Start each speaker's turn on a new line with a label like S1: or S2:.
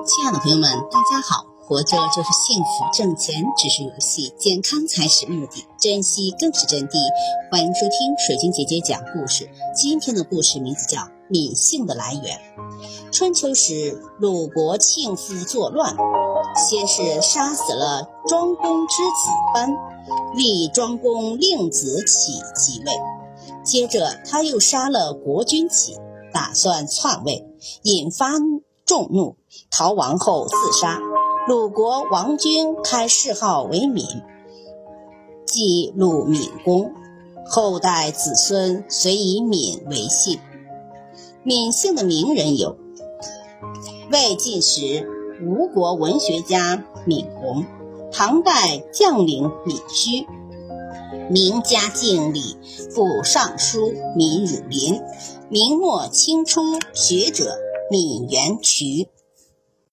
S1: 亲爱的朋友们，大家好！活着就是幸福，挣钱只是游戏，健康才是目的，珍惜更是真谛。欢迎收听水晶姐姐讲故事。今天的故事名字叫《敏性的来源》。春秋时，鲁国庆夫作乱，先是杀死了庄公之子班，立庄公令子启即位。接着他又杀了国君启，打算篡位，引发众怒，逃亡后自杀。鲁国王君开谥号为闵，即鲁闵公，后代子孙遂以闵为姓。闵姓的名人有：魏晋时吴国文学家闵洪，唐代将领闵须。明嘉靖里副尚书闵汝霖，明末清初学者闵元渠。